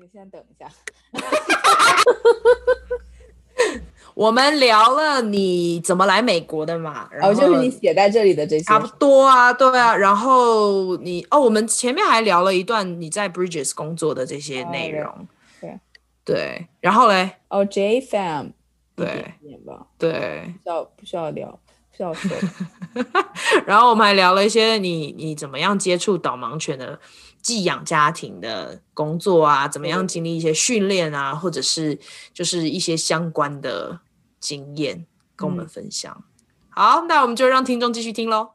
你先等一下。我们聊了你怎么来美国的嘛？然后哦，就是你写在这里的这些，差不多啊，对啊。然后你哦，我们前面还聊了一段你在 Bridges 工作的这些内容，哦、对对。然后嘞，哦，JFAM，对，对，不需要不需要聊，不需要说。然后我们还聊了一些你你怎么样接触导盲犬的寄养家庭的工作啊，怎么样经历一些训练啊，或者是就是一些相关的。经验跟我们分享。嗯、好，那我们就让听众继续听喽。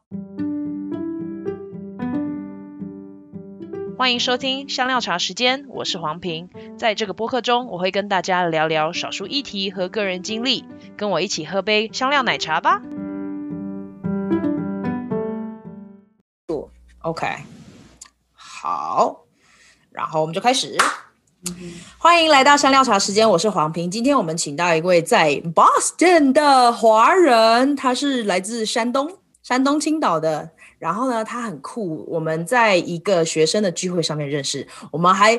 欢迎收听香料茶时间，我是黄平。在这个播客中，我会跟大家聊聊少数议题和个人经历，跟我一起喝杯香料奶茶吧。OK，好，然后我们就开始。欢迎来到香料茶时间，我是黄平。今天我们请到一位在 Boston 的华人，他是来自山东，山东青岛的。然后呢，他很酷。我们在一个学生的聚会上面认识，我们还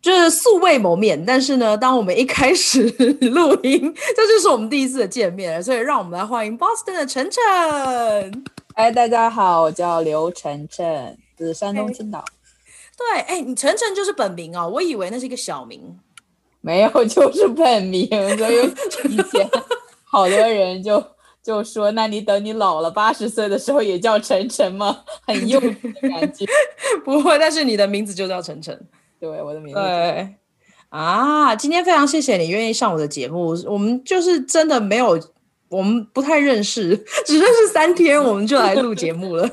就是素未谋面。但是呢，当我们一开始录音，这就是我们第一次的见面。所以，让我们来欢迎 Boston 的晨晨。哎，大家好，我叫刘晨晨，是山东青岛。对，哎，你晨晨就是本名哦，我以为那是一个小名，没有，就是本名。所以以前好多人就就说，那你等你老了八十岁的时候也叫晨晨吗？很幼稚的感觉。不会，但是你的名字就叫晨晨。对，我的名字。对啊，今天非常谢谢你愿意上我的节目，我们就是真的没有。我们不太认识，只认识三天，我们就来录节目了。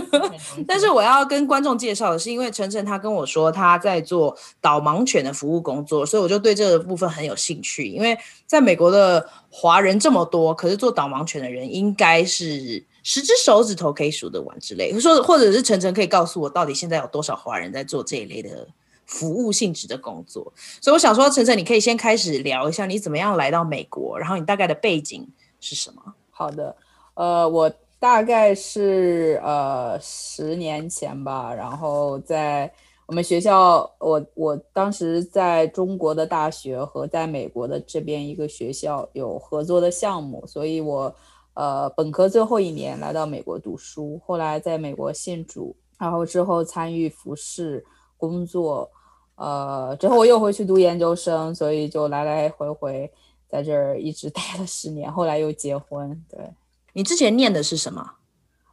但是我要跟观众介绍的是，因为晨晨他跟我说他在做导盲犬的服务工作，所以我就对这个部分很有兴趣。因为在美国的华人这么多，可是做导盲犬的人应该是十只手指头可以数得完之类。说或者是晨晨可以告诉我，到底现在有多少华人在做这一类的服务性质的工作？所以我想说，晨晨你可以先开始聊一下你怎么样来到美国，然后你大概的背景。是什么？好的，呃，我大概是呃十年前吧，然后在我们学校，我我当时在中国的大学和在美国的这边一个学校有合作的项目，所以我呃本科最后一年来到美国读书，后来在美国信主，然后之后参与服饰工作，呃，之后我又回去读研究生，所以就来来回回。在这儿一直待了十年，后来又结婚。对，你之前念的是什么？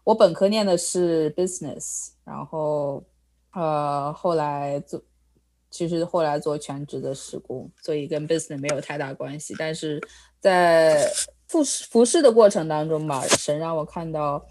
我本科念的是 business，然后呃后来做，其实后来做全职的施工，所以跟 business 没有太大关系。但是在服侍服侍的过程当中吧，神让我看到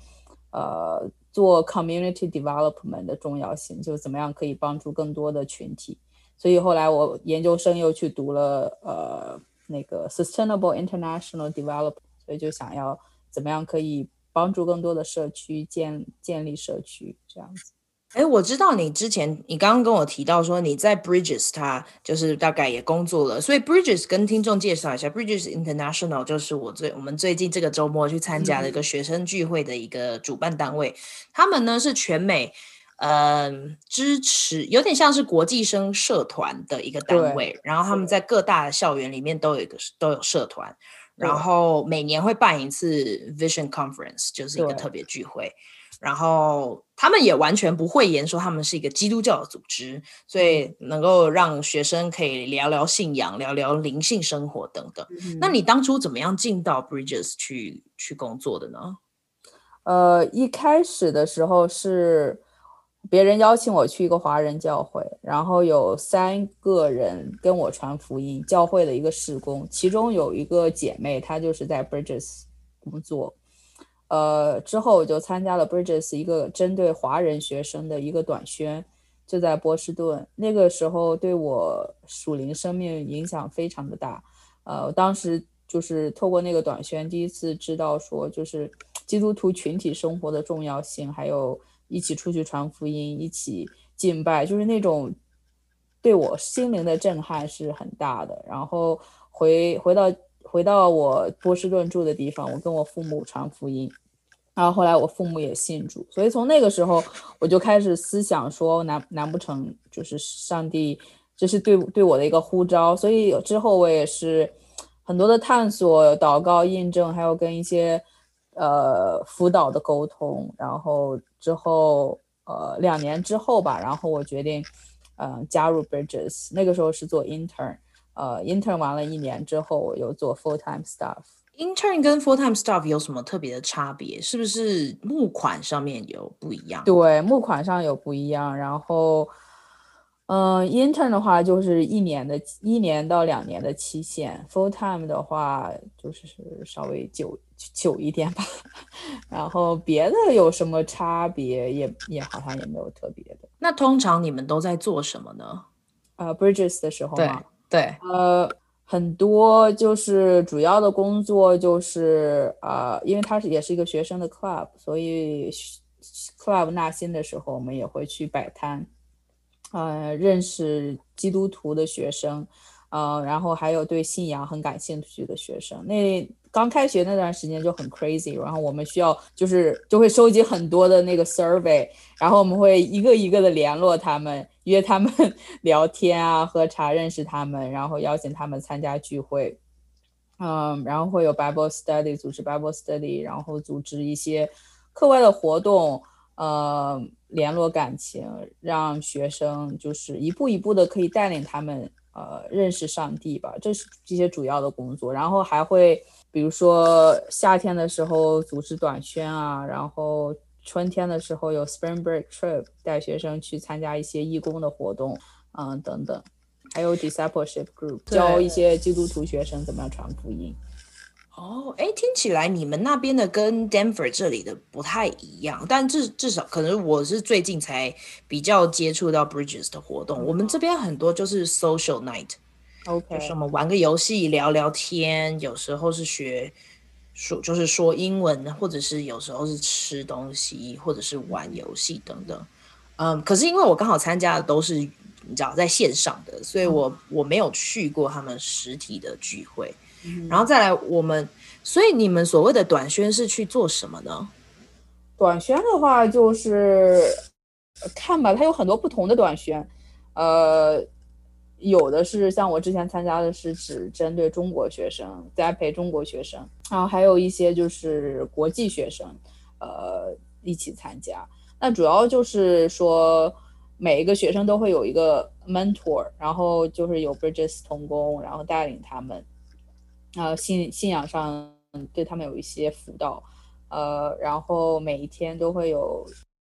呃做 community development 的重要性，就怎么样可以帮助更多的群体。所以后来我研究生又去读了呃。那个 Sustainable International Development，所以就想要怎么样可以帮助更多的社区建建立社区这样子。哎，我知道你之前你刚刚跟我提到说你在 Bridges，他就是大概也工作了，所以 Bridges 跟听众介绍一下，Bridges International 就是我最我们最近这个周末去参加的一个学生聚会的一个主办单位，嗯、他们呢是全美。嗯，支持有点像是国际生社团的一个单位，然后他们在各大的校园里面都有一个都有社团，然后每年会办一次 Vision Conference，就是一个特别聚会，然后他们也完全不讳言说他们是一个基督教的组织，所以能够让学生可以聊聊信仰，聊聊灵性生活等等。嗯。那你当初怎么样进到 Bridges 去去工作的呢？呃，一开始的时候是。别人邀请我去一个华人教会，然后有三个人跟我传福音，教会的一个事工，其中有一个姐妹，她就是在 Bridges 工作。呃，之后我就参加了 Bridges 一个针对华人学生的一个短宣，就在波士顿。那个时候对我属灵生命影响非常的大。呃，我当时就是透过那个短宣，第一次知道说，就是基督徒群体生活的重要性，还有。一起出去传福音，一起敬拜，就是那种对我心灵的震撼是很大的。然后回回到回到我波士顿住的地方，我跟我父母传福音，然后后来我父母也信主，所以从那个时候我就开始思想说，难难不成就是上帝这是对对我的一个呼召，所以之后我也是很多的探索、祷告、印证，还有跟一些呃辅导的沟通，然后之后呃两年之后吧，然后我决定嗯、呃、加入 Bridges，那个时候是做 intern，呃 intern 完了一年之后，我又做 full time staff。Intern 跟 full time staff 有什么特别的差别？是不是募款上面有不一样？对，募款上有不一样。然后，嗯、呃，intern 的话就是一年的，一年到两年的期限；full time 的话就是稍微久久一点吧。然后别的有什么差别？也也好像也没有特别的。那通常你们都在做什么呢？呃，Bridges 的时候吗？对，对呃。很多就是主要的工作就是啊、呃，因为它是也是一个学生的 club，所以 club 纳新的时候，我们也会去摆摊，呃，认识基督徒的学生，呃，然后还有对信仰很感兴趣的学生。那刚开学那段时间就很 crazy，然后我们需要就是就会收集很多的那个 survey，然后我们会一个一个的联络他们。约他们 聊天啊，喝茶，认识他们，然后邀请他们参加聚会，嗯，然后会有 Bible study，组织 Bible study，然后组织一些课外的活动，呃，联络感情，让学生就是一步一步的可以带领他们呃认识上帝吧，这是这些主要的工作，然后还会比如说夏天的时候组织短宣啊，然后。春天的时候有 Spring Break Trip，带学生去参加一些义工的活动，嗯，等等，还有 Discipleship Group，教一些基督徒学生怎么样传福音。哦，哎，听起来你们那边的跟 Denver 这里的不太一样，但至至少可能我是最近才比较接触到 Bridges 的活动。嗯、我们这边很多就是 Social Night，OK，就是我们玩个游戏聊聊天，有时候是学。说就是说英文，或者是有时候是吃东西，或者是玩游戏等等。嗯，可是因为我刚好参加的都是你知道在线上的，所以我、嗯、我没有去过他们实体的聚会。嗯、然后再来我们，所以你们所谓的短宣是去做什么呢？短宣的话就是看吧，它有很多不同的短宣，呃。有的是像我之前参加的是只针对中国学生，栽培中国学生，然后还有一些就是国际学生，呃，一起参加。那主要就是说每一个学生都会有一个 mentor，然后就是有 Bridges 同工，然后带领他们，呃，信信仰上对他们有一些辅导，呃，然后每一天都会有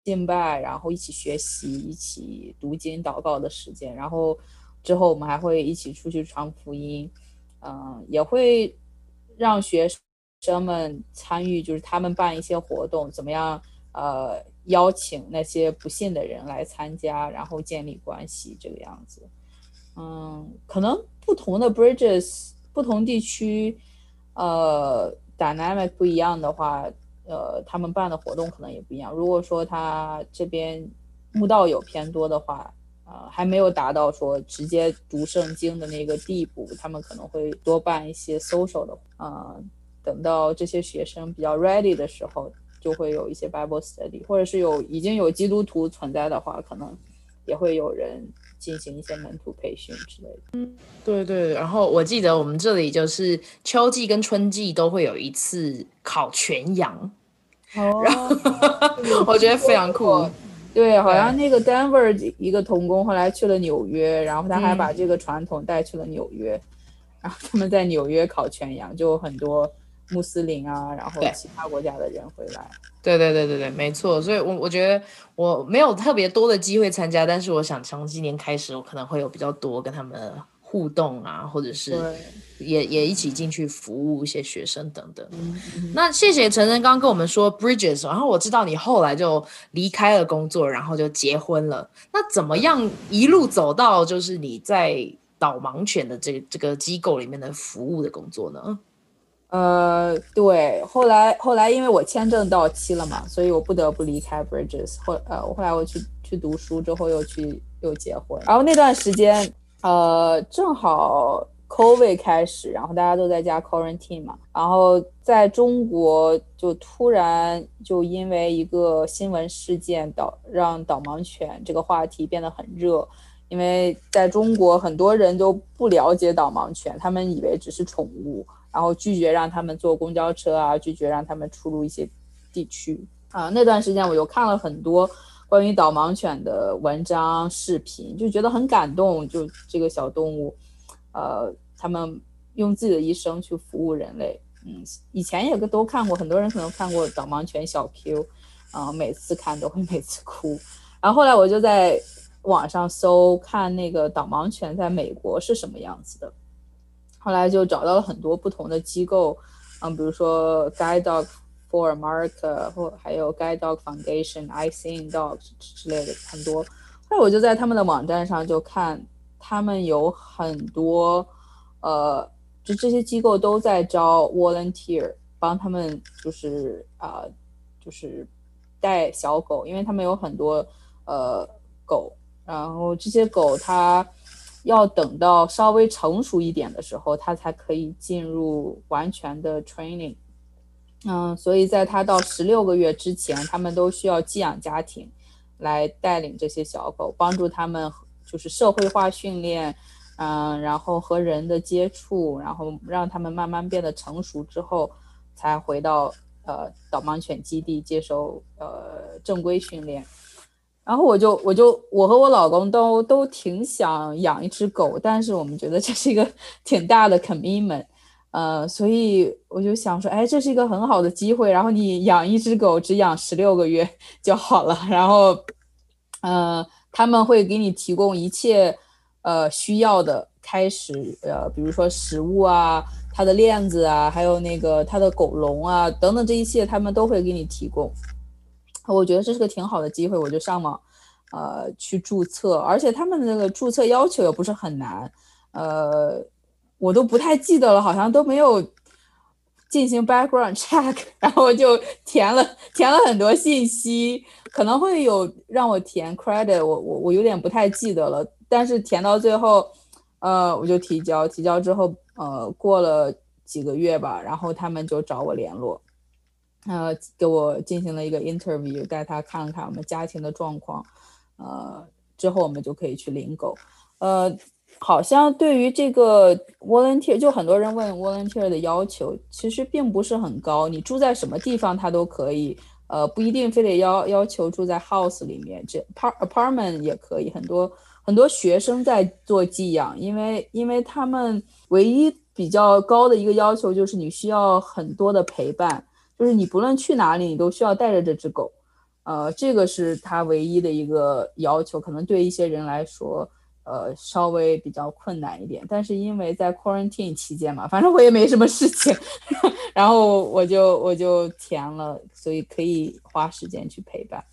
敬拜，然后一起学习，一起读经祷告的时间，然后。之后我们还会一起出去传福音，嗯、也会让学生们参与，就是他们办一些活动，怎么样？呃，邀请那些不信的人来参加，然后建立关系，这个样子。嗯，可能不同的 bridges，不同地区，呃，dynamic 不一样的话，呃，他们办的活动可能也不一样。如果说他这边慕道友偏多的话。呃，还没有达到说直接读圣经的那个地步，他们可能会多办一些 social 的。呃，等到这些学生比较 ready 的时候，就会有一些 Bible study，或者是有已经有基督徒存在的话，可能也会有人进行一些门徒培训之类的。嗯，对对。然后我记得我们这里就是秋季跟春季都会有一次烤全羊，哦，然后 我觉得非常酷。对，好像那个 Denver 一个童工后来去了纽约，然后他还把这个传统带去了纽约，嗯、然后他们在纽约烤全羊，就很多穆斯林啊，然后其他国家的人回来。对对对对对，没错。所以我我觉得我没有特别多的机会参加，但是我想从今年开始，我可能会有比较多跟他们互动啊，或者是也也一起进去服务一些学生等等。嗯、那谢谢陈晨刚刚跟我们说 Bridges，然后我知道你后来就离开了工作，然后就结婚了。那怎么样一路走到就是你在导盲犬的这这个机构里面的服务的工作呢？呃，对，后来后来因为我签证到期了嘛，所以我不得不离开 Bridges。后呃，后来我去去读书之后又去又结婚，然后那段时间。呃，正好 COVID 开始，然后大家都在家 quarantine 嘛，然后在中国就突然就因为一个新闻事件导让导盲犬这个话题变得很热，因为在中国很多人都不了解导盲犬，他们以为只是宠物，然后拒绝让他们坐公交车啊，拒绝让他们出入一些地区啊。那段时间我又看了很多关于导盲犬的文章、视频，就觉得很感动。就这个小动物，呃，他们用自己的一生去服务人类。嗯，以前也都看过，很多人可能看过导盲犬小 Q，啊，每次看都会每次哭。然后后来我就在网上搜看那个导盲犬在美国是什么样子的，后来就找到了很多不同的机构，嗯，比如说 Guide Dog for America 或还有 Guide Dog Foundation、I Seen Dogs 之类的很多。后来我就在他们的网站上就看，他们有很多，呃。就这些机构都在招 volunteer，帮他们就是啊、就是带小狗，因为他们有很多呃狗，然后这些狗它要等到稍微成熟一点的时候，它才可以进入完全的 training。嗯，所以在它到十六个月之前，他们都需要寄养家庭来带领这些小狗，帮助他们就是社会化训练。嗯，然后和人的接触，然后让他们慢慢变得成熟之后，才回到呃导盲犬基地接受呃正规训练。然后我就我就我和我老公都都挺想养一只狗，但是我们觉得这是一个 挺大的 commitment，呃，所以我就想说，哎，这是一个很好的机会。然后你养一只狗只养十六个月 就好了，然后嗯、呃，他们会给你提供一切。呃，需要的开始，呃，比如说食物啊，它的链子啊，还有那个它的狗笼啊，等等这一切，他们都会给你提供。我觉得这是个挺好的机会，我就上网，呃，去注册，而且他们的那个注册要求也不是很难，呃，我都不太记得了，好像都没有进行 background check，然后就填了填了很多信息，可能会有让我填 credit，我我我有点不太记得了。但是填到最后，呃，我就提交，提交之后，呃，过了几个月吧，然后他们就找我联络，呃，给我进行了一个 interview，带他看了看我们家庭的状况，呃，之后我们就可以去领狗，呃，好像对于这个 volunteer，就很多人问 volunteer 的要求，其实并不是很高，你住在什么地方他都可以，呃，不一定非得要要求住在 house 里面，这 apartment 也可以，很多。很多学生在做寄养，因为因为他们唯一比较高的一个要求就是你需要很多的陪伴，就是你不论去哪里，你都需要带着这只狗，呃，这个是他唯一的一个要求，可能对一些人来说，呃，稍微比较困难一点。但是因为在 quarantine 期间嘛，反正我也没什么事情，然后我就我就填了，所以可以花时间去陪伴。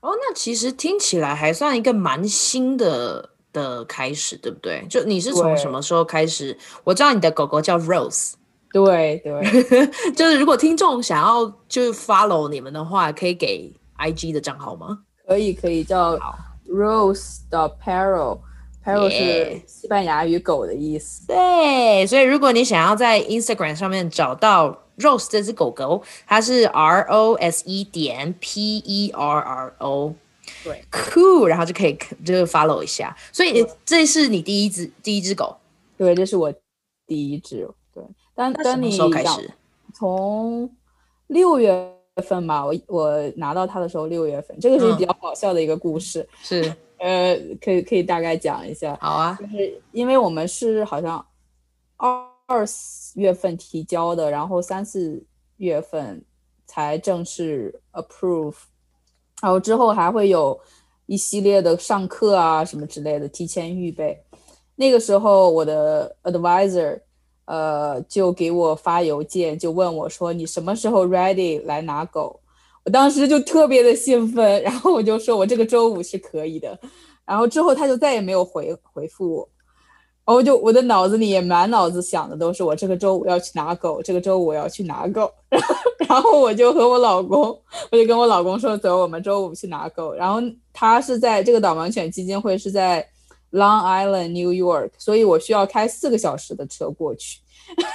哦，那其实听起来还算一个蛮新的的开始，对不对？就你是从什么时候开始？我知道你的狗狗叫 Rose，对 对，就是如果听众想要就是 follow 你们的话，可以给 IG 的账号吗？可以，可以叫 Rose 的 Perro，Perro 是西班牙语狗的意思。对，所以如果你想要在 Instagram 上面找到。Rose 这只狗狗，它是 R O S E 点 P E R R O，对，Cool，然后就可以就 follow 一下。所以这是你第一只第一只狗，对，这是我第一只，对。但当你开始，从六月份吧，我我拿到它的时候六月份，这个是比较搞笑的一个故事，嗯、是，呃，可以可以大概讲一下。好啊，就是因为我们是好像二。二四月份提交的，然后三四月份才正式 approve，然后之后还会有一系列的上课啊什么之类的，提前预备。那个时候我的 advisor，呃，就给我发邮件，就问我说：“你什么时候 ready 来拿狗？”我当时就特别的兴奋，然后我就说：“我这个周五是可以的。”然后之后他就再也没有回回复我。然后就我的脑子里也满脑子想的都是我这个周五要去拿狗，这个周五要去拿狗，然后然后我就和我老公，我就跟我老公说，走，我们周五去拿狗。然后他是在这个导盲犬基金会是在 Long Island New York，所以我需要开四个小时的车过去。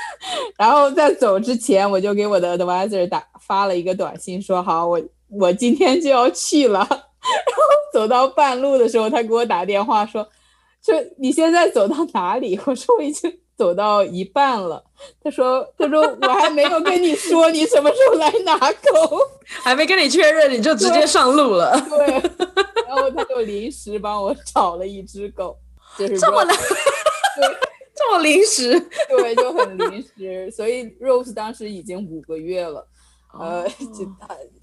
然后在走之前，我就给我的 advisor 打发了一个短信，说好，我我今天就要去了。然后走到半路的时候，他给我打电话说。就你现在走到哪里？我说我已经走到一半了。他说他说我还没有跟你说你什么时候来拿狗，还没跟你确认你就直接上路了。对，对，然后他就临时帮我找了一只狗，就是这么的，对，这么临时，对，就很临时。所以 Rose 当时已经五个月了，呃，就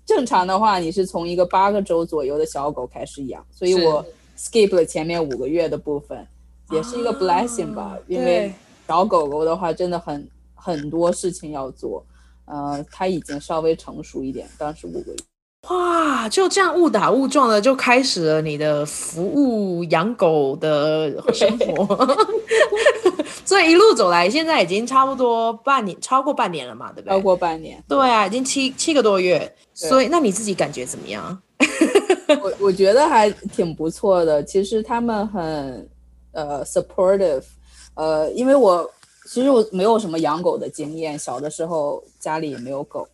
正常的话你是从一个八个周左右的小狗开始养，所以我。skip 了前面五个月的部分，也是一个 blessing 吧，啊、因为小狗狗的话真的很很多事情要做，呃，它已经稍微成熟一点，当时五个月。哇，就这样误打误撞的就开始了你的服务养狗的生活，所以一路走来，现在已经差不多半年，超过半年了嘛，对不对？超过半年。对啊，已经七七个多月，所以那你自己感觉怎么样？我我觉得还挺不错的，其实他们很呃 supportive，呃，因为我其实我没有什么养狗的经验，小的时候家里也没有狗，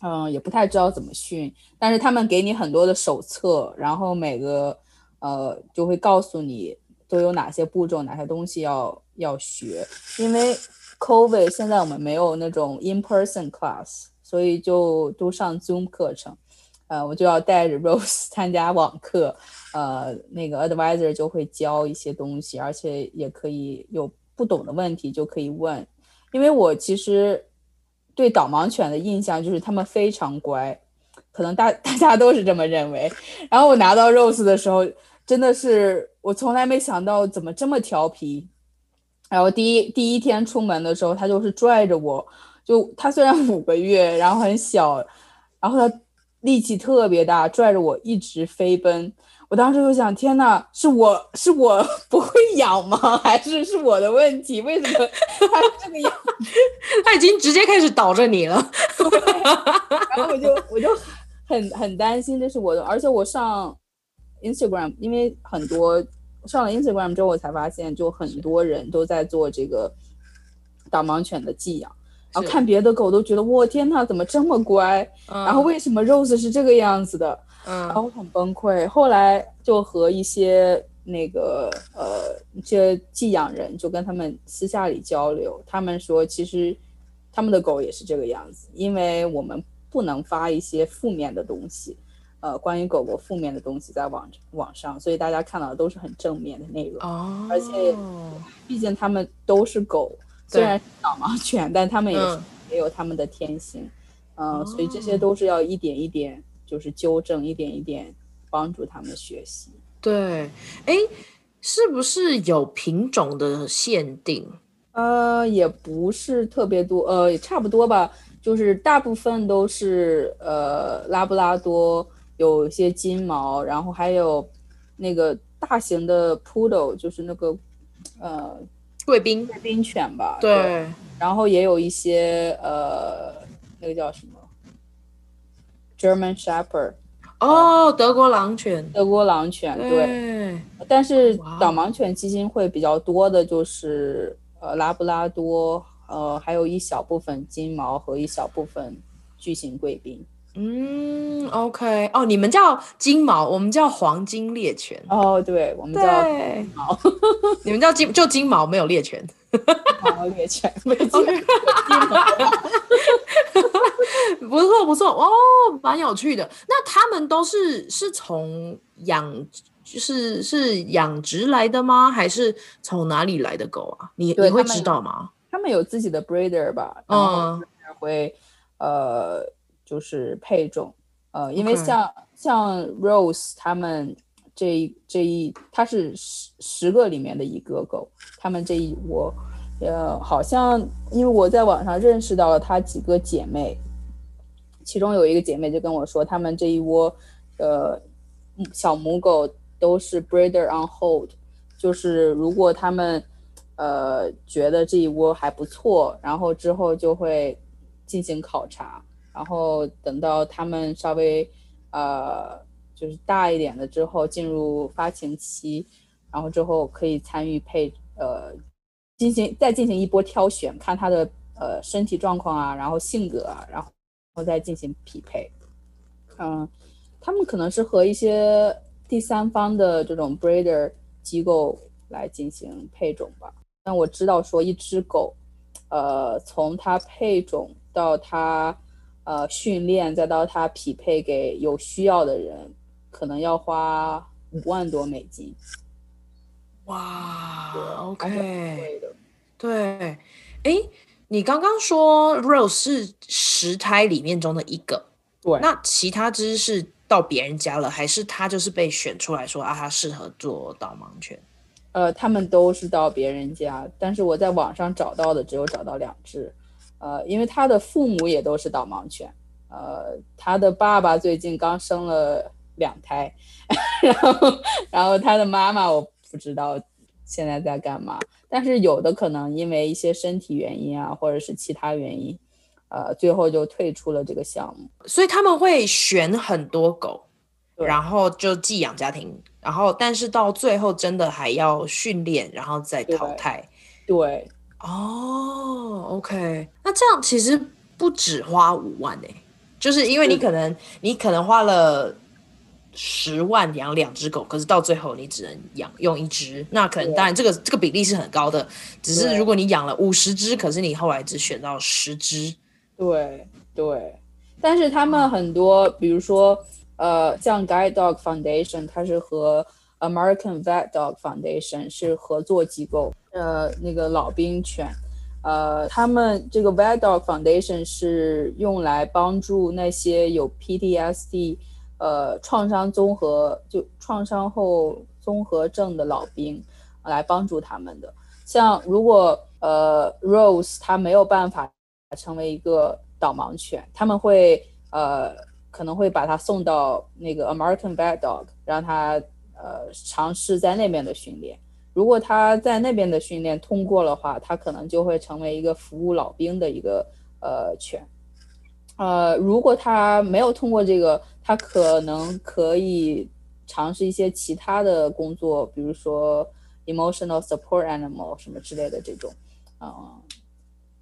嗯、也不太知道怎么训，但是他们给你很多的手册，然后每个呃就会告诉你都有哪些步骤，哪些东西要要学，因为 COVID 现在我们没有那种 in person class，所以就都上 Zoom 课程。呃，我就要带着 Rose 参加网课，呃，那个 advisor 就会教一些东西，而且也可以有不懂的问题就可以问，因为我其实对导盲犬的印象就是他们非常乖，可能大 大家都是这么认为。然后我拿到 Rose 的时候，真的是我从来没想到怎么这么调皮。然后第一第一天出门的时候，他就是拽着我，就他虽然五个月，然后很小，然后他。力气特别大，拽着我一直飞奔。我当时就想：天呐，是我是我不会养吗？还是是我的问题？为什么他是这个样子？他已经直接开始倒着你了。然后我就 我就很很担心这是我的，而且我上 Instagram，因为很多上了 Instagram 之后，我才发现，就很多人都在做这个导盲犬的寄养。然后看别的狗都觉得，我天呐，怎么这么乖？嗯、然后为什么 Rose 是这个样子的？嗯，然后很崩溃。后来就和一些那个呃一些寄养人就跟他们私下里交流，他们说其实他们的狗也是这个样子，因为我们不能发一些负面的东西，呃，关于狗狗负面的东西在网网上，所以大家看到的都是很正面的内容。哦，而且毕竟他们都是狗。虽然是导盲犬，但他们也是也有他们的天性，嗯，呃、所以这些都是要一点一点就是纠正，一点一点帮助他们学习。对，哎，是不是有品种的限定？呃，也不是特别多，呃，也差不多吧，就是大部分都是呃拉布拉多，有一些金毛，然后还有那个大型的 Poodle，就是那个呃。贵宾贵宾犬吧，对，对，然后也有一些呃，那个叫什么，German Shepherd，哦，呃、德国狼犬，德国狼犬，对，对，但是导盲犬基金会比较多的就是呃拉布拉多，呃，还有一小部分金毛和一小部分巨型贵宾。嗯，OK，哦，你们叫金毛，我们叫黄金猎犬。哦，对，我们叫金毛，你们叫金就金毛，没有猎犬。毛猎犬，没有。不错不错哦，蛮有趣的。那他们都是是从养，就是是养殖来的吗？还是从哪里来的狗啊？你你会知道吗？他们有自己的 breeder 吧？嗯，会呃。就是配种，呃，因为像、Okay. 像 Rose 他们这一这一，它是十十个里面的一个狗，他们这一窝，呃，好像因为我在网上认识到了她几个姐妹，其中有一个姐妹就跟我说，他们这一窝，呃，小母狗都是 breeder on hold，就是如果他们呃觉得这一窝还不错，然后之后就会进行考察。然后等到他们稍微，呃，就是大一点了之后，进入发情期，然后之后可以参与配，呃，进行再进行一波挑选，看他的呃身体状况啊，然后性格啊，然后后再进行匹配。嗯，他们可能是和一些第三方的这种 breeder 机构来进行配种吧。但我知道说一只狗，呃，从它配种到它呃训练，再到它匹配给有需要的人，可能要花五万多美金。哇，OK，对，哎，你刚刚说 Rose 是十胎里面中的一个，对，那其他只是到别人家了，还是他就是被选出来说啊，他适合做导盲犬？呃，他们都是到别人家，但是我在网上找到的只有找到两只，呃，因为他的父母也都是导盲犬，呃，他的爸爸最近刚生了两胎，然后，然后他的妈妈我。不知道现在在干嘛，但是有的可能因为一些身体原因啊，或者是其他原因，呃，最后就退出了这个项目。所以他们会选很多狗，然后就寄养家庭，然后但是到最后真的还要训练，然后再淘汰。对，哦，OK，那这样其实不止花五万诶，就是因为你可能你可能花了。十万养两只狗，可是到最后你只能养用一只，那可能当然这个这个比例是很高的。只是如果你养了五十只，可是你后来只选到十只，对对。但是他们很多，比如说呃，像 Guide Dog Foundation，它是和 American Vet Dog Foundation 是合作机构。呃，那个老兵犬，呃，他们这个 Vet Dog Foundation 是用来帮助那些有 PTSD。呃，创伤综合就创伤后综合症的老兵来帮助他们的。像如果呃 Rose 他没有办法成为一个导盲犬，他们会呃可能会把他送到那个 American Vet Dog，让他呃尝试在那边的训练。如果他在那边的训练通过的话，他可能就会成为一个服务老兵的一个呃犬。呃，如果他没有通过这个。他可能可以尝试一些其他的工作，比如说 emotional support animal 什么之类的这种，嗯，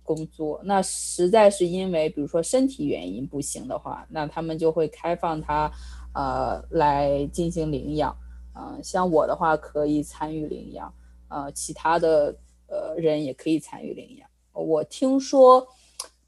工作。那实在是因为比如说身体原因不行的话，那他们就会开放他，呃，来进行领养。嗯，像我的话可以参与领养，呃，其他的呃人也可以参与领养。我听说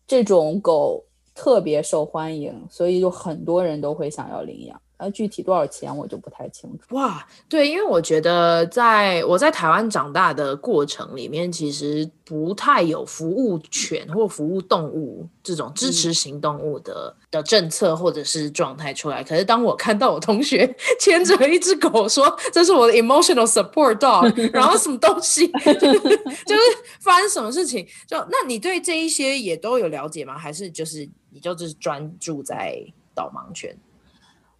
这种狗。特别受欢迎，所以就很多人都会想要领养。那具体多少钱我就不太清楚。哇，对，因为我觉得在我在台湾长大的过程里面，其实不太有服务犬或服务动物这种支持型动物的、嗯、的政策或者是状态出来。可是当我看到我同学 牵着一只狗说这是我的 emotional support dog，然后什么东西，就是发生什么事情，就那你对这一些也都有了解吗？还是就是？你就只是专注在导盲犬，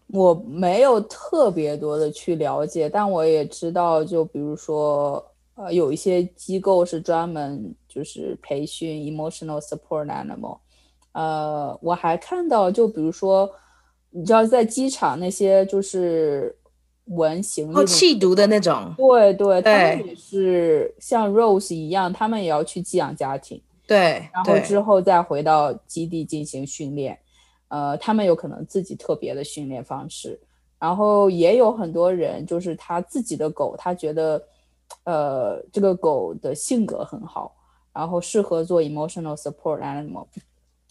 我没有特别多的去了解，但我也知道，就比如说，呃，有一些机构是专门就是培训 emotional support animal，呃，我还看到，就比如说，你知道在机场那些就是闻行李气毒的那种，对对，他们也是像 Rose 一样，他们也要去寄养家庭。对，然后之后再回到基地进行训练，呃，他们有可能自己特别的训练方式，然后也有很多人就是他自己的狗，他觉得，呃，这个狗的性格很好，然后适合做 emotional support animal，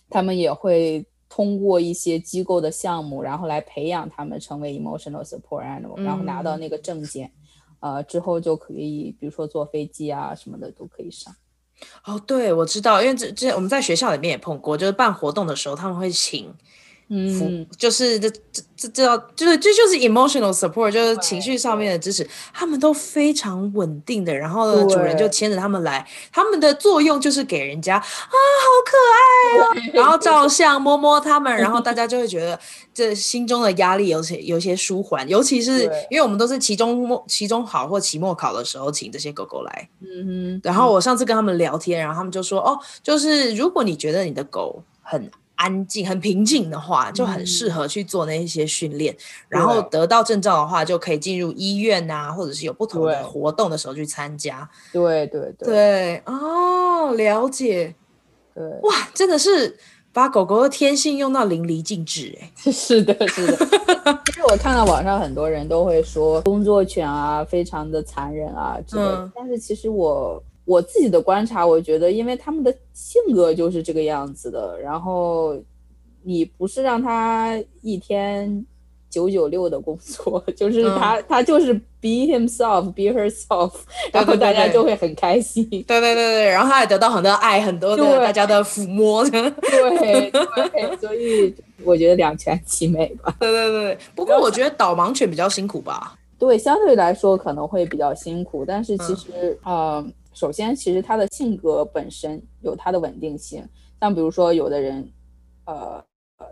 他们也会通过一些机构的项目，然后来培养他们成为 emotional support animal，然后拿到那个证件，嗯、呃，之后就可以，比如说坐飞机啊什么的都可以上。哦，对，我知道，因为这这我们在学校里面也碰过，就是办活动的时候，他们会请。嗯，就是这这这这就是这就是 emotional support，就是情绪上面的支持，他们都非常稳定的，然后呢，主人就牵着他们来，他们的作用就是给人家啊，好可爱哦，然后照相摸摸他们，然后大家就会觉得 这心中的压力有些有些舒缓，尤其是因为我们都是期中末期中考或期末考的时候请这些狗狗来，嗯哼，然后我上次跟他们聊天，然后他们就说哦，就是如果你觉得你的狗很。安静、很平静的话，就很适合去做那一些训练，嗯，然后得到证照的话，就可以进入医院啊，或者是有不同的活动的时候去参加。对对对，对哦，了解。对，哇，真的是把狗狗的天性用到淋漓尽致，哎，是的，是的。其实我看到网上很多人都会说工作犬啊，非常的残忍啊之类的。嗯、但是其实我我自己的观察，我觉得因为他们的性格就是这个样子的。然后你不是让他一天九九六的工作，就是他、嗯、他就是 be himself，be herself，然后大家就会很开心。对对对对，然后他也得到很多爱，很多的大家的抚摸。对 对，对，所以我觉得两全其美吧。对对对，不过我觉得导盲犬比较辛苦吧？对，相对来说可能会比较辛苦，但是其实，嗯、呃，首先其实他的性格本身有他的稳定性，像比如说有的人，呃。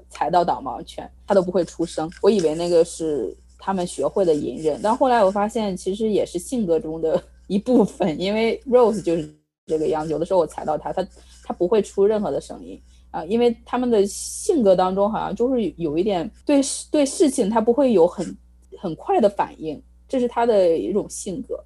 踩到导盲犬，他都不会出声。我以为那个是他们学会的隐忍，但后来我发现其实也是性格中的一部分。因为 Rose 就是这个样子，有的时候我踩到它，它它不会出任何的声音啊，因为他们的性格当中好像就是有一点对对事情它不会有很很快的反应，这是他的一种性格。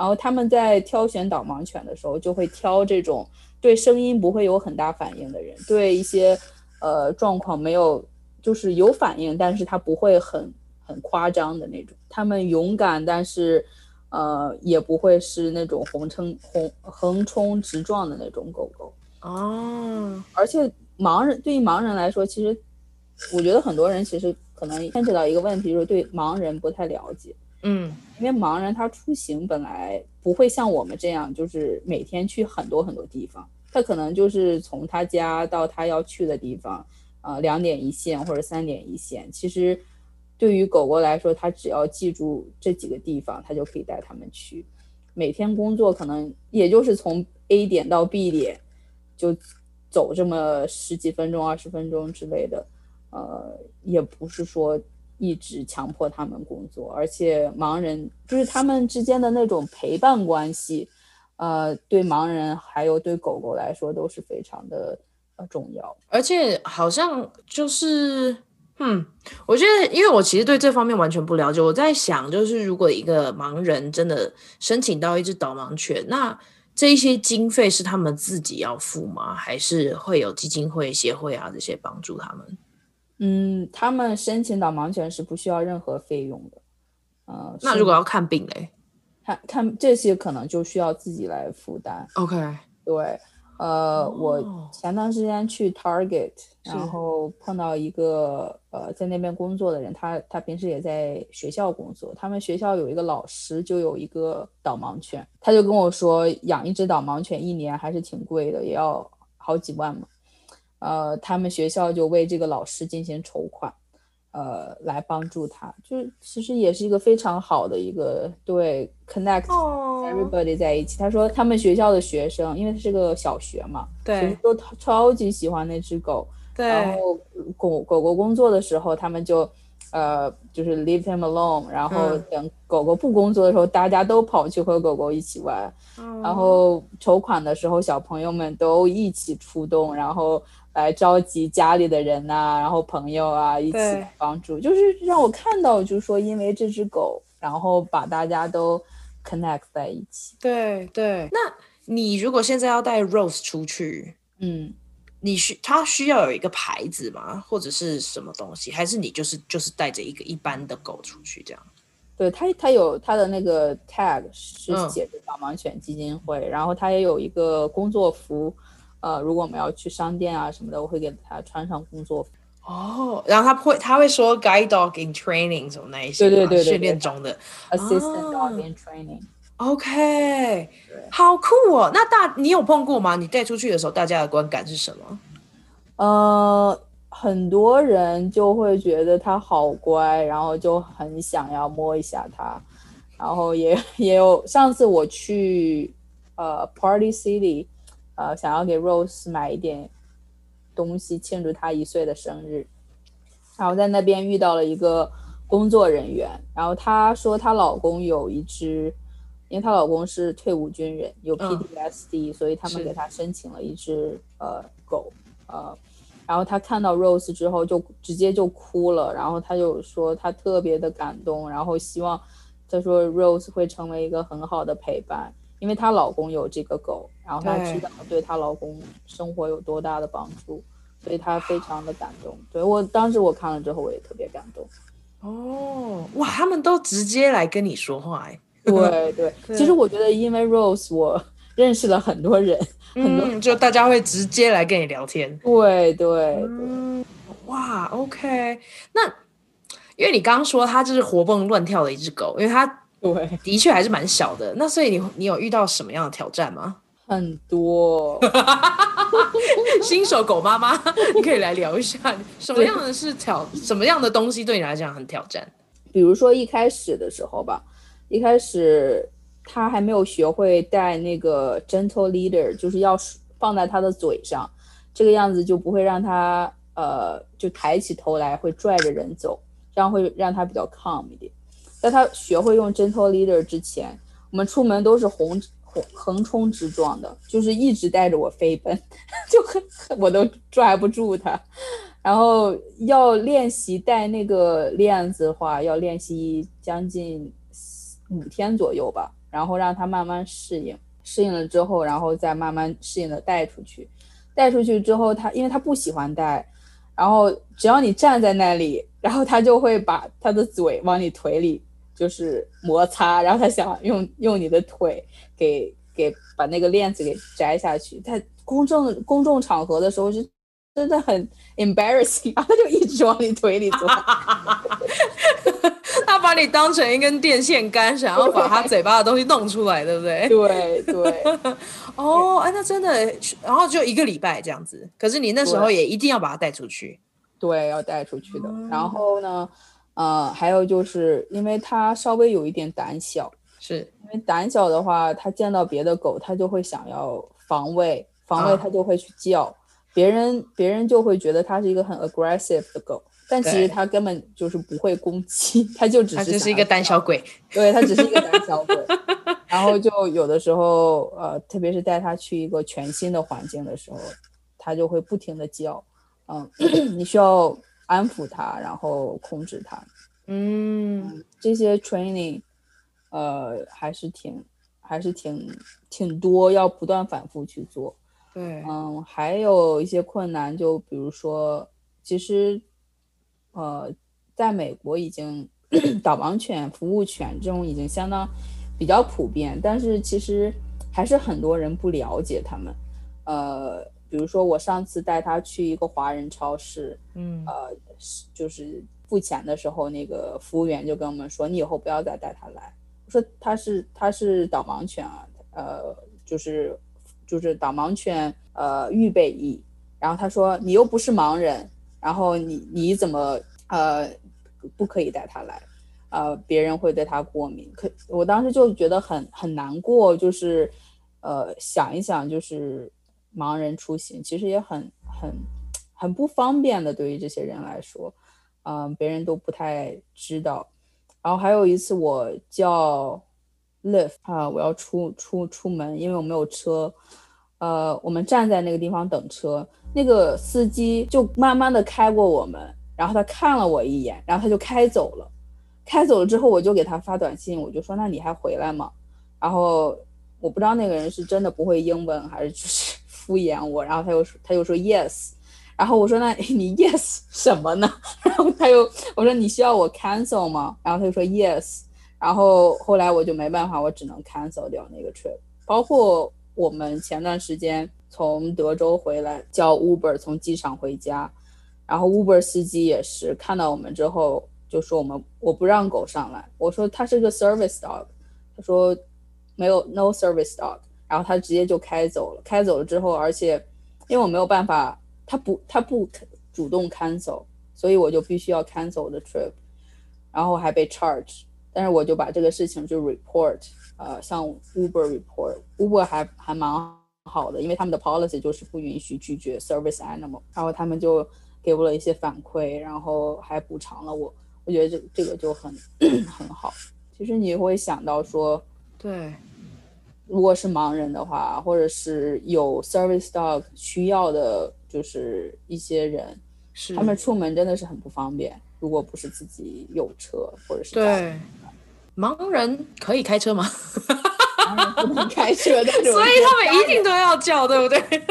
然后他们在挑选导盲犬的时候，就会挑这种对声音不会有很大反应的人，对一些。呃，状况没有，就是有反应，但是他不会很很夸张的那种。他们勇敢，但是，呃，也不会是那种横冲横横冲直撞的那种狗狗。哦，而且盲人对于盲人来说，其实我觉得很多人其实可能牵扯到一个问题，就是对盲人不太了解。嗯，因为盲人他出行本来不会像我们这样，就是每天去很多很多地方。他可能就是从他家到他要去的地方，呃，两点一线或者三点一线。其实，对于狗狗来说，它只要记住这几个地方，它就可以带他们去。每天工作可能也就是从 A 点到 B 点，就走这么十几分钟、二十分钟之类的，呃，也不是说一直强迫他们工作。而且盲人就是他们之间的那种陪伴关系。呃，对盲人还有对狗狗来说都是非常的呃重要，而且好像就是，嗯，我觉得，因为我其实对这方面完全不了解，我在想，就是如果一个盲人真的申请到一只导盲犬，那这一些经费是他们自己要付吗？还是会有基金会、协会啊这些帮助他们？嗯，他们申请导盲犬是不需要任何费用的，呃，那如果要看病嘞？看看这些可能就需要自己来负担。OK，对，呃，oh. 我前段时间去 Target，然后碰到一个呃在那边工作的人，他他平时也在学校工作，他们学校有一个老师就有一个导盲犬，他就跟我说养一只导盲犬一年还是挺贵的，也要好几万嘛。呃，他们学校就为这个老师进行筹款。呃，来帮助他，就是其实也是一个非常好的一个对 connect everybody 在一起。Oh. 他说他们学校的学生，因为他是个小学嘛，对，都超级喜欢那只狗。对，然后狗狗狗工作的时候，他们就呃就是 leave him alone，然后等狗狗不工作的时候，嗯、大家都跑去和狗狗一起玩。Oh. 然后筹款的时候，小朋友们都一起出动，然后。来召集家里的人呐、啊，然后朋友啊一起帮助，就是让我看到，就是说因为这只狗，然后把大家都 connect 在一起。对对，那你如果现在要带 Rose 出去，嗯，你需他需要有一个牌子吗？或者是什么东西？还是你就是就是带着一个一般的狗出去这样？对他，他有他的那个 tag 是写着导盲犬基金会，嗯、然后他也有一个工作服。呃，如果我们要去商店啊什么的，我会给他穿上工作服。哦，然后他会他会说 guide dog in training 什么那一些，对对对，训练中的 assistant dog in training。OK，好酷哦。那大你有碰过吗？你带出去的时候，大家的观感是什么？呃，很多人就会觉得他好乖，然后就很想要摸一下他。然后也也有上次我去呃 Party City。呃，想要给 Rose 买一点东西庆祝她一岁的生日，然后在那边遇到了一个工作人员，然后她说她老公有一只，因为她老公是退伍军人，有 PTSD，嗯，所以他们给她申请了一只呃狗，呃，然后她看到 Rose 之后就直接就哭了，然后她就说她特别的感动，然后希望她说 Rose 会成为一个很好的陪伴。因为她老公有这个狗，然后她知道对她老公生活有多大的帮助，所以她非常的感动。对，我当时我看了之后，我也特别感动。哦，哇，他们都直接来跟你说话哎。对 对，对其实我觉得因为 Rose，我认识了很多人，嗯、很多就大家会直接来跟你聊天。对对，对、嗯，哇，OK，那因为你刚刚说它就是活蹦乱跳的一只狗，因为它对的确还是蛮小的。那所以你你有遇到什么样的挑战吗？很多，新手狗妈妈，你可以来聊一下，什么样的是挑，什么样的东西对你来讲很挑战？比如说一开始的时候吧，一开始他还没有学会带那个 gentle leader，就是要放在他的嘴上，这个样子就不会让他呃就抬起头来会拽着人走，这样会让他比较 calm 一点。在他学会用 gentle leader 之前，我们出门都是红。横冲直撞的，就是一直带着我飞奔，就我都拽不住它。然后要练习带那个链子的话，要练习将近五天左右吧，然后让它慢慢适应，适应了之后，然后再慢慢适应的带出去。带出去之后，它因为它不喜欢带，然后只要你站在那里，然后它就会把它的嘴往你腿里。就是摩擦，然后他想用用你的腿给给把那个链子给摘下去。在公众公众场合的时候，就真的很 embarrassing，他就一直往你腿里钻。他把你当成一根电线杆，想要把他嘴巴的东西弄出来，对不对？对对。哦，哎，那真的，然后就一个礼拜这样子。可是你那时候也一定要把它带出去。对，要带出去的。嗯、然后呢？呃，还有就是因为它稍微有一点胆小，是因为胆小的话，它见到别的狗，它就会想要防卫，防卫它就会去叫，啊、别人别人就会觉得它是一个很 aggressive 的狗，但其实它根本就是不会攻击，它就只是它 只是一个胆小鬼，对，它只是一个胆小鬼，然后就有的时候，呃，特别是带它去一个全新的环境的时候，它就会不停的叫，嗯，你需要。安抚它，然后控制它，嗯，嗯，这些 training，呃，还是挺，还是挺，挺多，要不断反复去做。对，嗯，还有一些困难，就比如说，其实，呃，在美国已经导盲犬、服务犬这种已经相当比较普遍，但是其实还是很多人不了解他们，呃。比如说，我上次带他去一个华人超市，嗯，呃，就是付钱的时候，那个服务员就跟我们说：“你以后不要再带他来。”我说：“他是他是导盲犬啊，呃，就是就是导盲犬，呃，预备役。”然后他说：“你又不是盲人，然后你你怎么呃不可以带他来？呃，别人会对他过敏。”可我当时就觉得很很难过，就是呃想一想就是。盲人出行其实也很很很不方便的，对于这些人来说，嗯、别人都不太知道。然后还有一次，我叫 Lyft 啊，我要出出出门，因为我没有车，呃，我们站在那个地方等车，那个司机就慢慢的开过我们，然后他看了我一眼，然后他就开走了。开走了之后，我就给他发短信，我就说：“那你还回来吗？”然后我不知道那个人是真的不会英文，还是就是。敷衍我，然后他又说，他又说 yes，然后我说，那你 yes 什么呢？然后他又我说，你需要我 cancel 吗？然后他就说 yes，然后后来我就没办法，我只能 cancel 掉那个 trip。包括我们前段时间从德州回来叫 Uber 从机场回家，然后 Uber 司机也是看到我们之后就说我们我不让狗上来，我说他是个 service dog，他说没有 no service dog。然后他直接就开走了，开走了之后，而且因为我没有办法，他不他不主动 cancel，所以我就必须要 cancel 我的 trip，然后还被 charge，但是我就把这个事情就 report，呃，向 Uber report，Uber 还还蛮好的，因为他们的 policy 就是不允许拒绝 service animal，然后他们就给我了一些反馈，然后还补偿了我，我觉得这这个就很很好。其实你会想到说，对。如果是盲人的话，或者是有 service dog 需要的，就是一些人，是他们出门真的是很不方便。如果不是自己有车，或者是对，盲人可以开车吗？不 能开车，但是所以他们一定都要叫，对不对？对，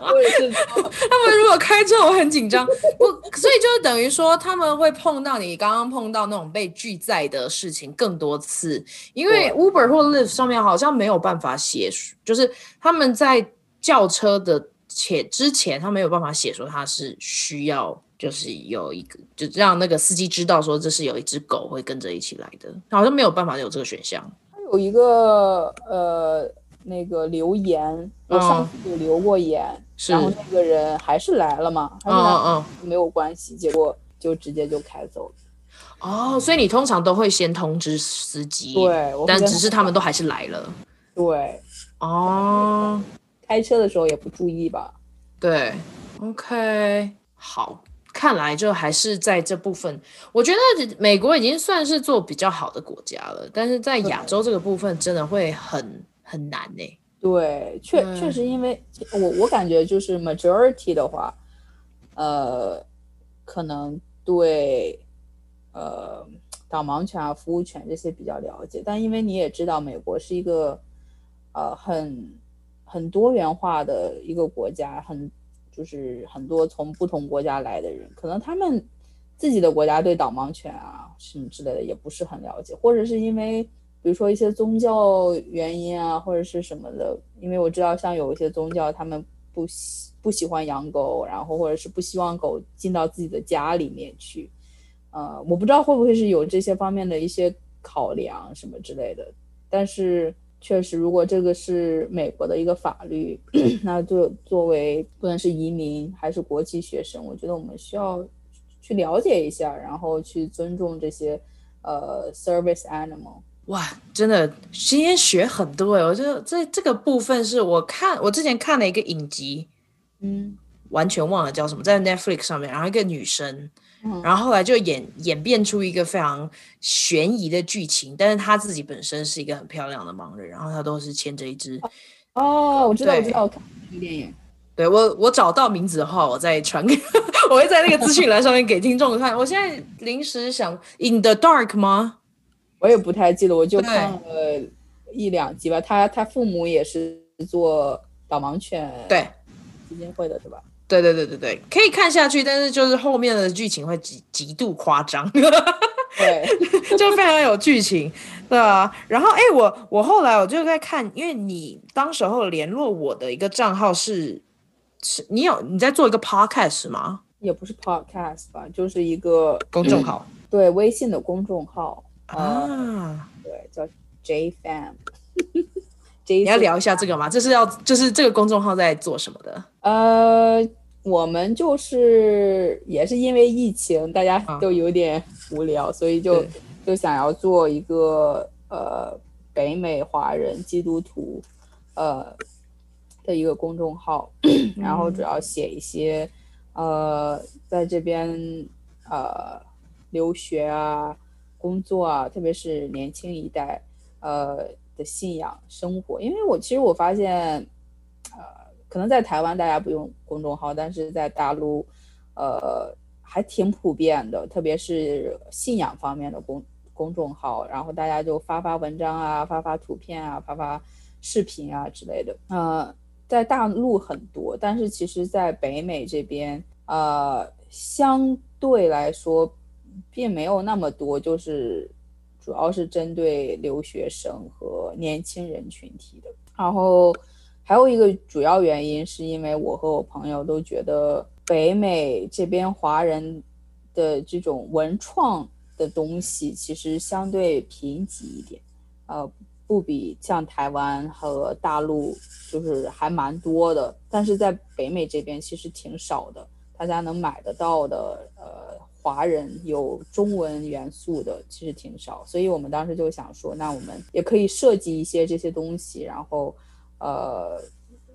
我也是。他们如果开车，我很紧张。我所以就是等于说，他们会碰到你刚刚碰到那种被拒载的事情更多次，因为 Uber 或 Lyft 上面好像没有办法写，就是他们在叫车的且之前，他没有办法写说他是需要。就是有一个，就让那个司机知道说，这是有一只狗会跟着一起来的，好像没有办法有这个选项。他有一个呃那个留言，我上次有留过言，嗯、然后那个人还是来了嘛，嗯嗯，没有关系，结果就直接就开走了。哦，所以你通常都会先通知司机，对，但只是他们都还是来了。对，哦，开车的时候也不注意吧？对，OK，好。看来就还是在这部分，我觉得美国已经算是做比较好的国家了，但是在亚洲这个部分真的会很很难呢、欸。对，确确实，因为我我感觉就是 majority 的话，呃，可能对呃导盲犬啊、服务犬这些比较了解，但因为你也知道，美国是一个呃很很多元化的一个国家，很。就是很多从不同国家来的人，可能他们自己的国家对导盲犬啊什么之类的也不是很了解，或者是因为比如说一些宗教原因啊，或者是什么的。因为我知道像有一些宗教，他们不喜不喜欢养狗，然后或者是不希望狗进到自己的家里面去。呃，我不知道会不会是有这些方面的一些考量什么之类的，但是。确实，如果这个是美国的一个法律，那就作为不论是移民还是国际学生，我觉得我们需要去了解一下，然后去尊重这些呃 service animal。哇，真的今天学很多哎！我觉得这这个部分是我看我之前看了一个影集，嗯，完全忘了叫什么，在 Netflix 上面，然后一个女生。然后后来就演演变出一个非常悬疑的剧情，但是他自己本身是一个很漂亮的盲人，然后他都是牵着一只。哦，我知道，我知道，我看这个电影。对，我我找到名字的话，我再传给，我会在那个资讯栏上面给听众看。我现在临时想《In the Dark》吗？我也不太记得，我就看了一两集吧。他他父母也是做导盲犬对基金会的，对吧？对对对对对，可以看下去，但是就是后面的剧情会极极度夸张，对，就非常有剧情，对啊。然后哎，我我后来我就在看，因为你当时候联络我的一个账号是是，你有你在做一个 podcast 吗？也不是 podcast 吧，就是一个公众号，对，微信的公众号啊、呃，对，叫 JFam。你要聊一下这个吗？这是要就是这个公众号在做什么的？呃，我们就是也是因为疫情，大家都有点无聊，啊、所以就就想要做一个呃北美华人基督徒呃的一个公众号，然后主要写一些呃在这边呃留学啊、工作啊，特别是年轻一代呃。的信仰生活，因为我其实我发现，呃，可能在台湾大家不用公众号，但是在大陆，呃，还挺普遍的，特别是信仰方面的公公众号，然后大家就发发文章啊，发发图片啊，发发视频啊之类的。呃，在大陆很多，但是其实在北美这边，呃，相对来说并没有那么多，就是。主要是针对留学生和年轻人群体的，然后还有一个主要原因是因为我和我朋友都觉得北美这边华人的这种文创的东西其实相对贫瘠一点，呃，不比像台湾和大陆就是还蛮多的，但是在北美这边其实挺少的，大家能买得到的，呃。华人有中文元素的其实挺少，所以我们当时就想说，那我们也可以设计一些这些东西，然后，呃，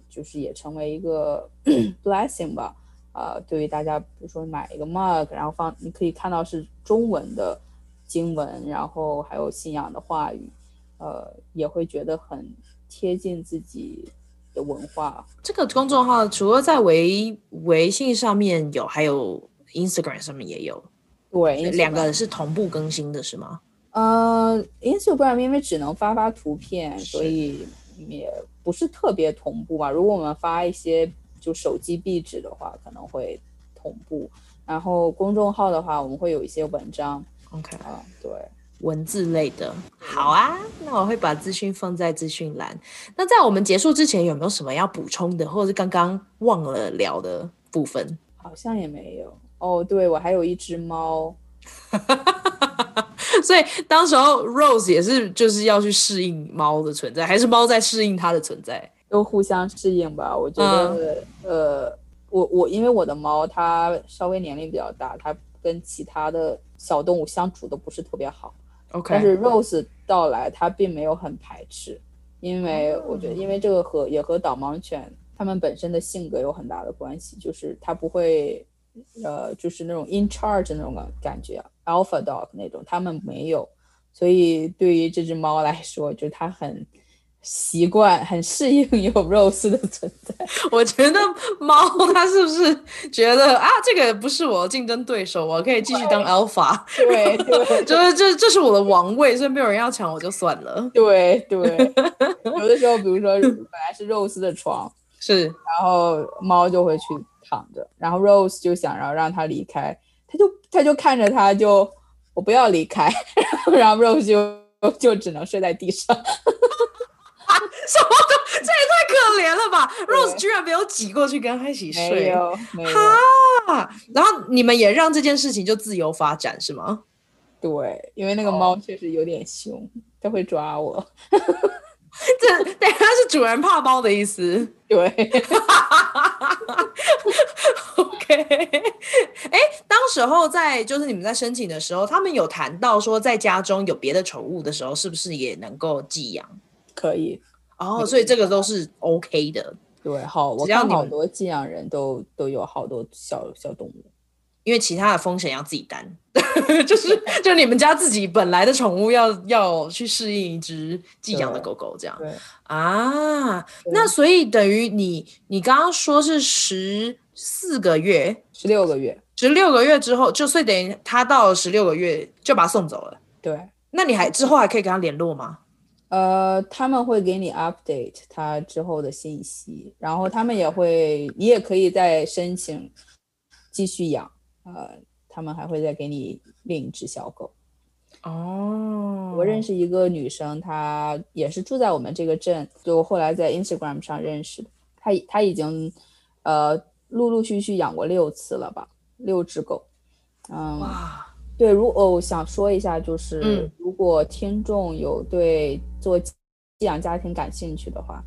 就是也成为一个 blessing 吧，呃，对于大家，比如说买一个 mug，然后放，你可以看到是中文的经文，然后还有信仰的话语，呃，也会觉得很贴近自己的文化。这个公众号除了在微微信上面有，还有。Instagram 上面也有，对，两个是同步更新的，是吗？呃，Instagram 因为只能发发图片，所以也不是特别同步吧。如果我们发一些就手机壁纸的话，可能会同步。然后公众号的话，我们会有一些文章。OK 啊，对，文字类的。好啊，那我会把资讯放在资讯栏。那在我们结束之前，有没有什么要补充的，或者是刚刚忘了聊的部分？好像也没有。哦，对，我还有一只猫。所以当时候 Rose 也是就是要去适应猫的存在，还是猫在适应它的存在？都互相适应吧。我觉得，嗯、呃，我我因为我的猫它稍微年龄比较大，它跟其他的小动物相处的不是特别好。OK，但是 Rose 到来，它并没有很排斥，因为我觉得，因为这个和也和导盲犬它们本身的性格有很大的关系，就是它不会。呃，就是那种 in charge 那种感感觉，alpha dog 那种，他们没有，所以对于这只猫来说，就它很习惯、很适应有 Rose 的存在。我觉得猫它是不是觉得啊，这个不是我的竞争对手，我可以继续当 alpha，对对，对，就是这这是我的王位，所以没有人要抢我就算了。对对，有的时候，比如说本来是 Rose 的床，是，然后猫就会去。躺着，然后 Rose 就想要让它离开，它就他就看着他就我不要离开，然后 Rose 就就只能睡在地上。什么？这也太可怜了吧！Rose 居然没有挤过去跟他一起睡，没有，没有。哈，然后你们也让这件事情就自由发展是吗？对，因为那个猫确实有点凶，它会抓我。这对，它是主人怕猫的意思。对，OK。哎，当时候在就是你们在申请的时候，他们有谈到说在家中有别的宠物的时候，是不是也能够寄养？可以。哦，oh, 所以这个都是 OK 的。对，好，我看好多寄养人都都有好多小小动物。因为其他的风险要自己担，就是就你们家自己本来的宠物要要去适应一只寄养的狗狗这样。对啊，那所以等于你你刚刚说是十四个月，十六个月，十六个月之后，就所以等于他到十六个月就把他送走了。对，那你还之后还可以跟他联络吗？呃，他们会给你 update 他之后的信息，然后他们也会，你也可以再申请继续养。呃，他们还会再给你另一只小狗。哦，我认识一个女生，她也是住在我们这个镇，就后来在 Instagram 上认识的。她她已经呃陆陆续续养过六次了吧，六只狗。嗯，哇，对，如果我想说一下，就是、嗯、如果听众有对做寄养家庭感兴趣的话，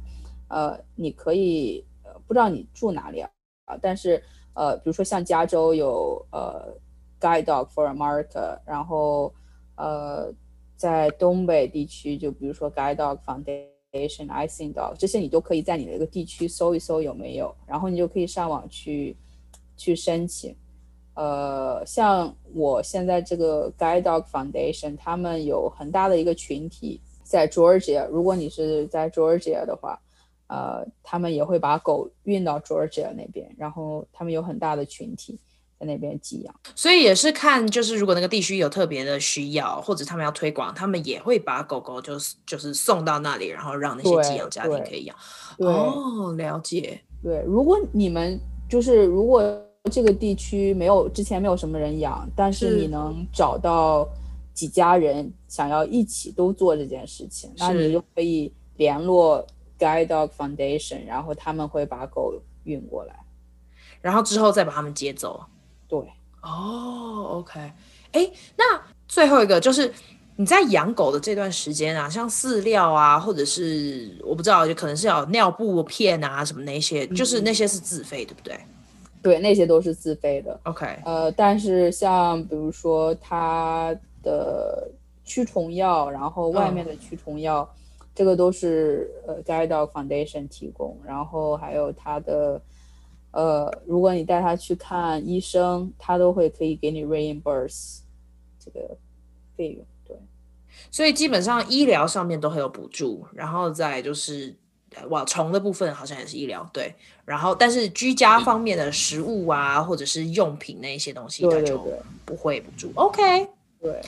呃，你可以，呃，不知道你住哪里啊？啊，但是。呃，比如说像加州有呃 Guide Dog for America，然后呃在东北地区就比如说 Guide Dog Foundation、I Think Dog 这些你都可以在你那个地区搜一搜有没有，然后你就可以上网去去申请。呃，像我现在这个 Guide Dog Foundation，他们有很大的一个群体在 Georgia，如果你是在 Georgia 的话。呃，他们也会把狗运到 Georgia 那边，然后他们有很大的群体在那边寄养，所以也是看，就是如果那个地区有特别的需要，或者他们要推广，他们也会把狗狗就是就是送到那里，然后让那些寄养家庭可以养。哦，了解。对，如果你们就是如果这个地区没有之前没有什么人养，但是你能找到几家人想要一起都做这件事情，那你就可以联络。Guide Dog Foundation，然后他们会把狗运过来，然后之后再把他们接走。对，哦，OK，哎，那最后一个就是你在养狗的这段时间啊，像饲料啊，或者是我不知道，就可能是要尿布片啊什么那些，嗯、就是那些是自费，对不对？对，那些都是自费的。OK，呃，但是像比如说它的驱虫药，然后外面的驱虫药。嗯这个都是呃 Guide Dog Foundation 提供，然后还有他的呃，如果你带他去看医生，他都会可以给你 reimburse 这个费用。对，所以基本上医疗上面都会有补助，然后再就是哇，虫的部分好像也是医疗，对，然后但是居家方面的食物啊，或者是用品那一些东西，它就不会补助。OK，对。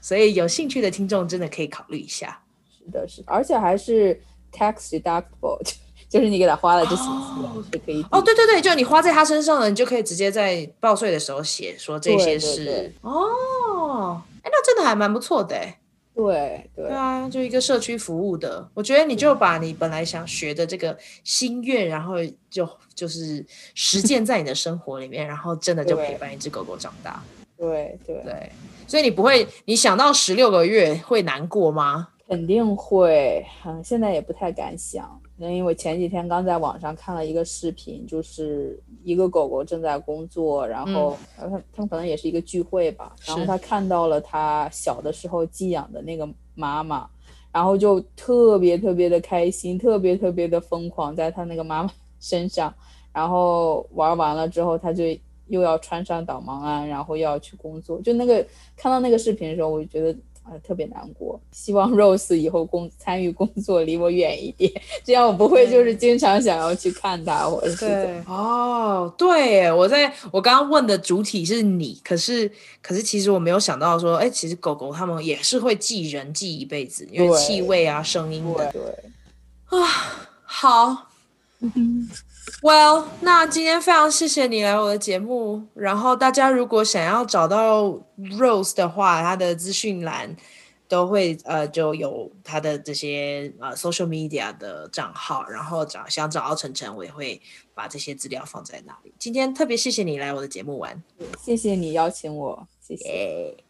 所以有兴趣的听众真的可以考虑一下。是的，是，而且还是 tax deductible，就是你给他花了这些钱是可以。哦，对对对，就你花在他身上了，你就可以直接在报税的时候写说这些是。对对对哦，哎，那真的还蛮不错的哎。对对，对啊，就一个社区服务的，我觉得你就把你本来想学的这个心愿，然后就就是实践在你的生活里面，然后真的就陪伴一只狗狗长大。对对对，所以你不会，你想到十六个月会难过吗？肯定会，嗯，现在也不太敢想。那因为我前几天刚在网上看了一个视频，就是一个狗狗正在工作，然后他他们可能也是一个聚会吧，然后他看到了他小的时候寄养的那个妈妈，然后就特别特别的开心，特别特别的疯狂在他那个妈妈 身上，然后玩完了之后，他就又要穿上导盲鞍，然后又要去工作，就那个看到那个视频的时候，我就觉得。特别难过，希望 Rose 以后工参与工作离我远一点，这样我不会就是经常想要去看他，或者是对哦，对，我在我刚刚问的主体是你，可是可是其实我没有想到说，哎，其实狗狗它们也是会记人记一辈子，因为气味啊、声音的，对。啊，好。Well，那今天非常谢谢你来我的节目。然后大家如果想要找到 Rose 的话，他的资讯栏都会呃就有他的这些呃 social media 的账号。然后找想找到晨晨，我也会把这些资料放在那里。今天特别谢谢你来我的节目玩，谢谢你邀请我，谢谢。Yeah.